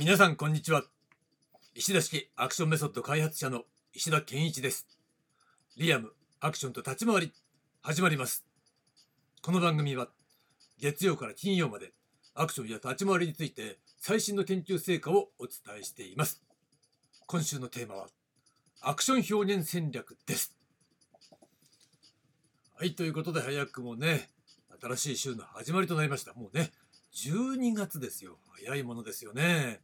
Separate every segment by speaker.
Speaker 1: 皆さんこんにちは。石田式アクションメソッド開発者の石田健一です。リアムアクションと立ち回り始まります。この番組は月曜から金曜までアクションや立ち回りについて最新の研究成果をお伝えしています。今週のテーマはアクション表現戦略です。はいということで早くもね新しい週の始まりとなりました。もうね12月ですよ。早いものですよね。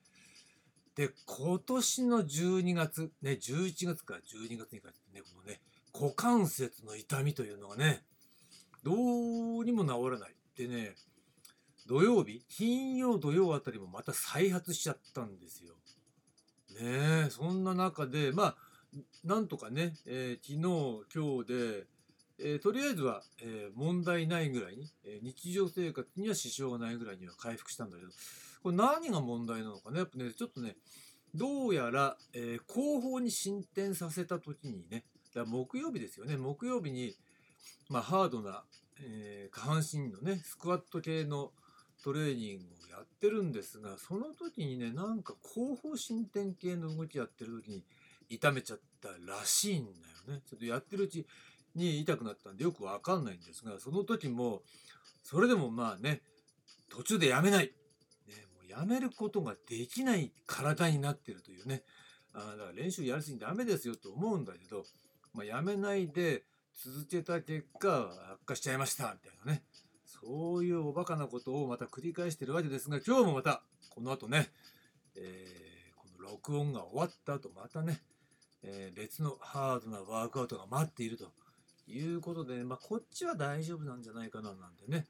Speaker 1: で今年の12月ね11月から12月にかけてねこのね股関節の痛みというのがねどうにも治らない。でね土曜日金曜土曜あたりもまた再発しちゃったんですよ。ねえそんな中でまあなんとかね、えー、昨日今日で、えー、とりあえずは、えー、問題ないぐらいに、え日常生活には支障がないぐらいには回復したんだけどこれ何が問題なのかねやっぱねちょっとねどうやら、え後方に進展させた時にねだ木曜日ですよね木曜日に、まあ、ハードな、え下半身のねスクワット系のトレーニングをやってるんですがその時にねなんか後方進展系の動きやってる時に痛めちゃったらしいんだよね。ちょっとやってるうちに痛くなったんでよくわかんないんですがその時もそれでもまあね途中でやめない、ね、もうやめることができない体になってるというね。あだから練習やりすぎダメですよと思うんだけど、まあ、やめないで続けた結果悪化しちゃいましたみたいなね。そういうおバカなことをまた繰り返してるわけですが今日もまたこの後ね、えー、この録音が終わった後またね、えー、別のハードなワークアウトが待っていると。いうことで、ね、まあ、こっちは大丈夫なんじゃないかななんてね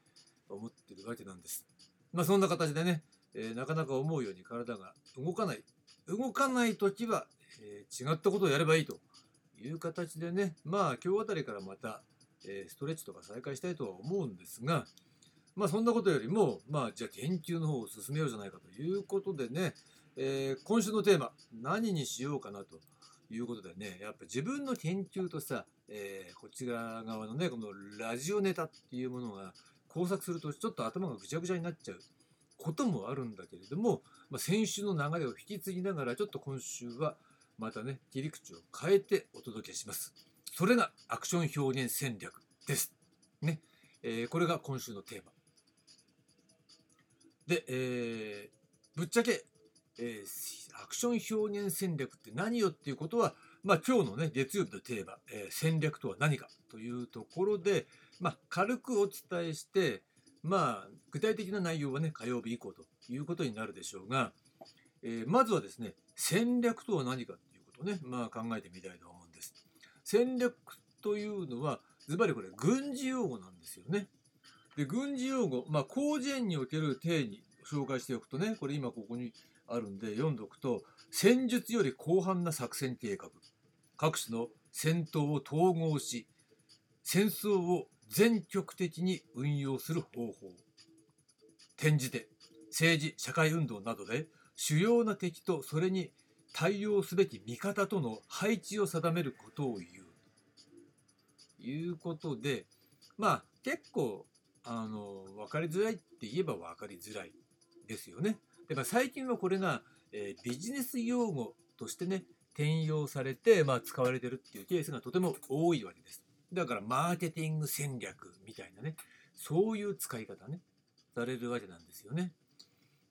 Speaker 1: 思ってるわけなんです。まあ、そんな形でね、えー、なかなか思うように体が動かない動かない時は、え違ったことをやればいいという形でねまあ今日あたりからまたえストレッチとか再開したいとは思うんですが、まあそんなことよりも、まあじゃあ研究の方を進めようじゃないかということでね、え、今週のテーマ、何にしようかなということでね、やっぱ自分の研究とさ、えー、こっち側のね、このラジオネタっていうものが工作するとちょっと頭がぐちゃぐちゃになっちゃうこともあるんだけれども、まあ、先週の流れを引き継ぎながら、ちょっと今週はまたね、切り口を変えてお届けします。それがアクション表現戦略です。ね。えー、これが今週のテーマ。で、えー、ぶっちゃけ、えー、アクション表現戦略って何よっていうことは、まあ今日のね、月曜日のテーマ、えー、戦略とは何かというところで、まあ軽くお伝えして、まあ具体的な内容はね、火曜日以降ということになるでしょうが、えー、まずはですね、戦略とは何かっていうことをね、まあ考えてみたいと思います。戦略というのはズバリこれ軍事用語なんですよね。で軍事用語、まあ、広辞苑における定義紹介しておくとねこれ今ここにあるんで読んどくと戦術より広範な作戦計画。各種の戦闘を統合し戦争を全局的に運用する方法。転じて政治社会運動などで主要な敵とそれに対応すべき味方との配置を定めることを言う。ということでまあ結構あの分かりづらいって言えば分かりづらいですよね。でまあ、最近はこれが、えー、ビジネス用語としてね転用されて、まあ、使われてるっていうケースがとても多いわけです。だからマーケティング戦略みたいなねそういう使い方ねされるわけなんですよね。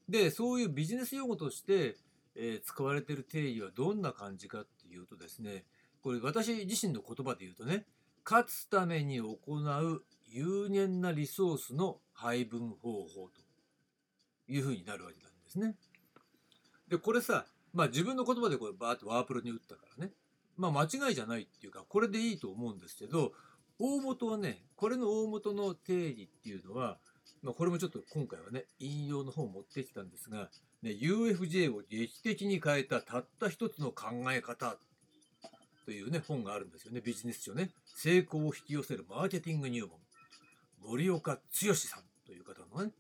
Speaker 1: でそういうビジネス用語としてえー、使われてる定義はどんな感じかっていうとですねこれ私自身の言葉で言うとね勝つために行う有限なリソースの配分方法というふうになるわけなんですね。でこれさまあ自分の言葉でこれバーッとワープロに打ったからねまあ間違いじゃないっていうかこれでいいと思うんですけど大元はねこれの大元の定義っていうのは、まあ、これもちょっと今回はね引用の方を持ってきたんですがね、UFJ を劇的に変えたたった一つの考え方というね、本があるんですよね。ビジネス書ね。成功を引き寄せるマーケティング入門。森岡剛さんという方のね、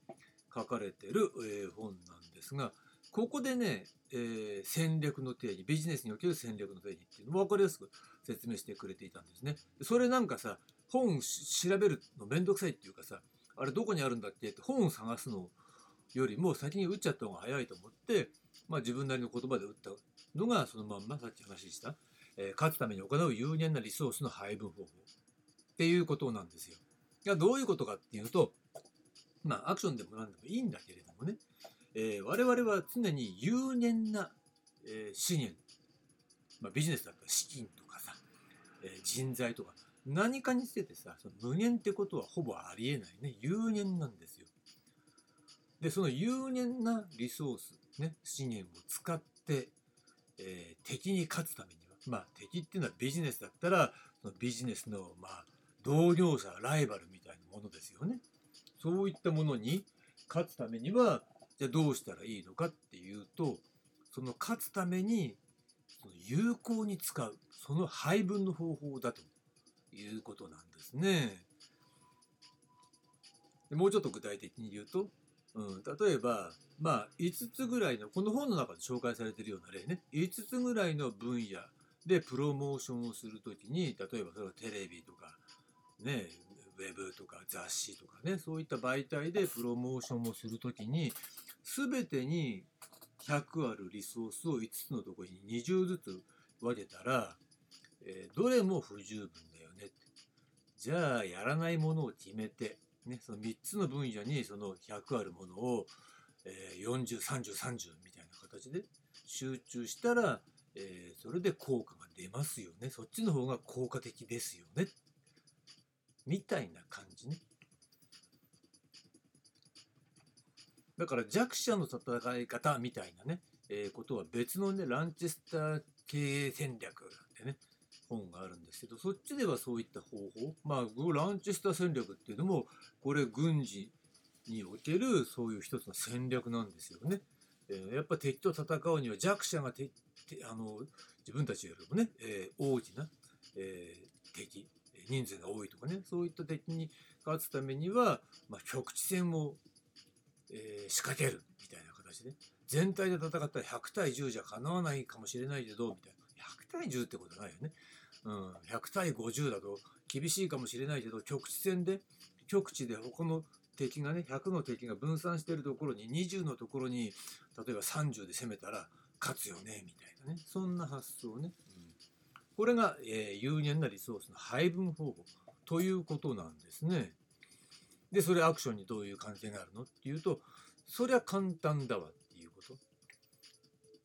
Speaker 1: 書かれてる、えー、本なですが、ここでね、えー、戦略の定義、ビジネスにおける戦略の定義っていうのを分かりやすく説明してくれていたんですね。それなんかさ、本調べるのめんどくさいっていうかさ、あれどこにあるんだっけ？って本を探すのよりも先に打っちゃった方が早いと思って、まあ、自分なりの言葉で打ったのがそのまんまさっき話した、えー勝つために行う有限なリソースの配分方法っていうことなんですよ。いやどういうことかっていうとまあアクションでも何でもいいんだけれどもね、えー我々は常に有限な、えー資源、まあ、ビジネスだったら資金とかさ、えー人材とか何かにしててさその無限ってことはほぼありえないね有限なんですよ。でその有限なリソース、ね、資源を使って、えー敵に勝つためにはまあ敵っていうのはビジネスだったらそのビジネスのまあ同業者ライバルみたいなものですよね。そういったものに勝つためにはじゃあどうしたらいいのかっていうとその勝つために有効に使うその配分の方法だということなんですね。でもうちょっと具体的に言うと、うん、例えばまあ5つぐらいのこの本の中で紹介されているような例ね5つぐらいの分野でプロモーションをするときに例えばそれはテレビとかねウェブとか雑誌とかねそういった媒体でプロモーションをするときに全てに100あるリソースを5つのところに20ずつ分けたら、えーどれも不十分だよね。ってじゃあやらないものを決めて、ね、その3つの分野にその100あるものを、えー403030みたいな形で集中したら、えーそれで効果が出ますよね。そっちの方が効果的ですよね。みたいな感じね。だから弱者の戦い方みたいなね、えーことは別のねランチェスター経営戦略ってね本があるんですけどそっちではそういった方法まあランチェスター戦略っていうのもこれ軍事におけるそういう一つの戦略なんですよね。えーやっぱ敵と戦うには弱者がててあの自分たちよりもね、えー大きな、えー敵人数が多いとかねそういった敵に勝つためには、まあ、局地戦を、えー仕掛けるみたいな形で全体で戦ったら100対10じゃかなわないかもしれないけどみたいな。100対10ってことないよね。うん、100対50だと厳しいかもしれないけど局地戦で局地で他の敵がね100の敵が分散してるところに20のところに例えば30で攻めたら勝つよねみたいなね。そんな発想ね、うん。これが、えー有限なリソースの配分方法ということなんですね。でそれアクションにどういう関係があるの？っていうとそりゃ簡単だわっていうこと。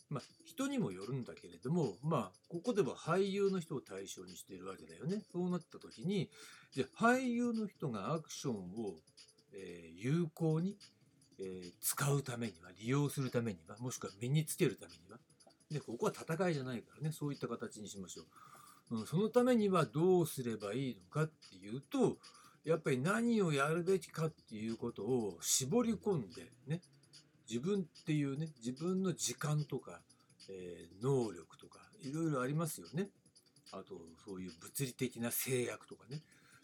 Speaker 1: まあ人にもよるんだけれどもまあここでは俳優の人を対象にしているわけだよね。そうなった時にじゃあ俳優の人がアクションを、えー有効に、えー使うためには利用するためにはもしくは身につけるためにはでここは戦いじゃないからねそういった形にしましょう、そのためにはどうすればいいのかっていうとやっぱり何をやるべきかっていうことを絞り込んでね。自分っていうね自分の時間とか、えー能力とかいろいろありますよね。あとそういう物理的な制約とかね。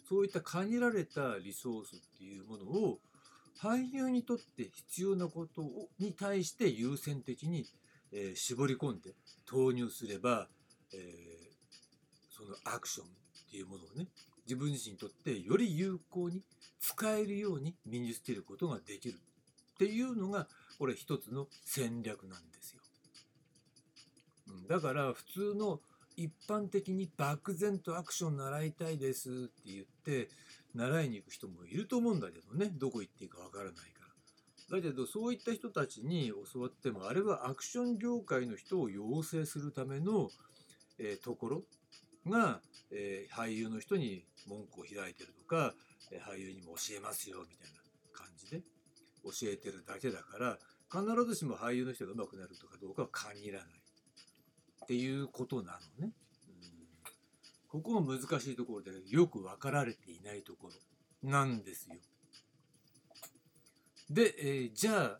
Speaker 1: そういった限られたリソースっていうものを俳優にとって必要なことをに対して優先的に、えー絞り込んで投入すれば、えーそのアクションっていうものをね自分自身にとってより有効に使えるように身につけることができるっていうのがこれ一つの戦略なんですよ。だから普通の一般的に漠然とアクション習いたいですって言って習いに行く人もいると思うんだけどねどこ行っていいかわからないから。だけどそういった人たちに教わってもあれはアクション業界の人を養成するための、えところが、えー俳優の人に門戸を開いてるとか、えー俳優にも教えますよみたいな感じで教えてるだけだから必ずしも俳優の人が上手くなるとかどうかは限らないっていうことなのね。うん、ここが難しいところでよく分かられていないところなんですよ。で、えーじゃあ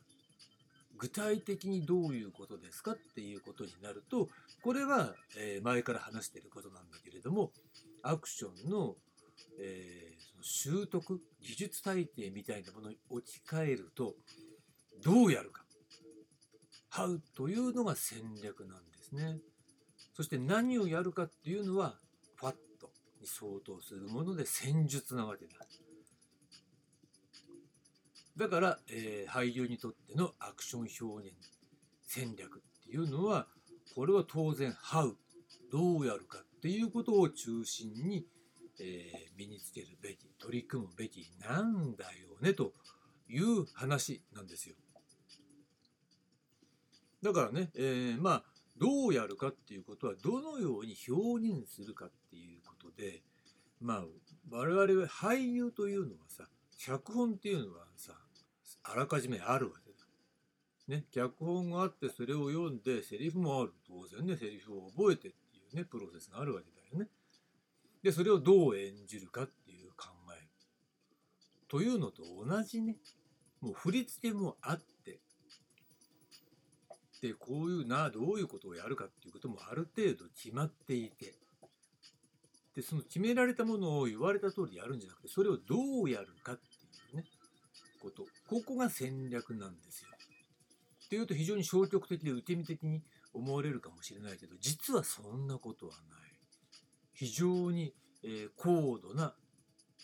Speaker 1: 具体的にどういうことですかっていうことになるとこれは、え前から話していることなんだけれどもアクションの,、えその習得技術体系みたいなものに置き換えるとどうやるか How というのが戦略なんですね。そして何をやるかっていうのはファットに相当するもので戦術なわけだ。だから、えー俳優にとってのアクション表現戦略っていうのはこれは当然「How」どうやるかっていうことを中心に、えー身につけるべき取り組むべきなんだよねという話なんですよ。だからね、えーまあどうやるかっていうことはどのように表現するかっていうことでまあ我々は俳優というのはさ脚本っていうのはさあらかじめあるわけだ。ね、脚本があってそれを読んでセリフもある。当然ねセリフを覚えてっていうねプロセスがあるわけだよね。でそれをどう演じるかっていう考え。というのと同じね。もう振り付けもあって。でこういうなどういうことをやるかっていうこともある程度決まっていて。でその決められたものを言われた通りやるんじゃなくてそれをどうやるかってことここが戦略なんですよ。っていうと非常に消極的で受け身的に思われるかもしれないけど実はそんなことはない。非常に、え高度な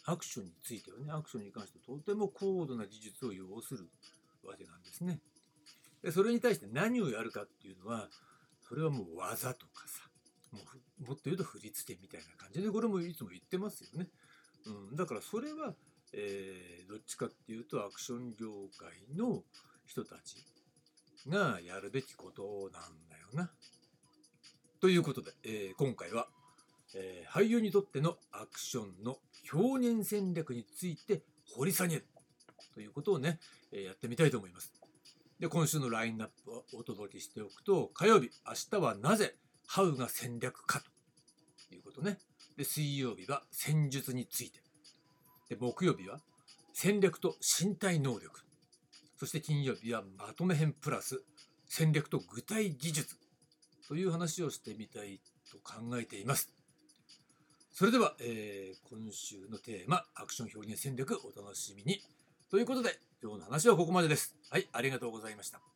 Speaker 1: アクションについてはねアクションに関してとても高度な技術を要するわけなんですね。でそれに対して何をやるかっていうのはそれはもう技とかさもうもっと言うと振り付けみたいな感じでこれもいつも言ってますよね。うん、だからそれは、えーどっちかっていうとアクション業界の人たちがやるべきことなんだよな。ということで、えー今回は、えー俳優にとってのアクションの表現戦略について掘り下げるということをね、えーやってみたいと思います。で今週のラインナップをお届けしておくと火曜日明日はなぜハウが戦略かということね。で水曜日は戦術についてで木曜日は戦略と身体能力そして金曜日はまとめ編プラス戦略と具体技術という話をしてみたいと考えています。それでは、えー今週のテーマアクション表現戦略お楽しみにということで今日の話はここまでです。はい、ありがとうございました。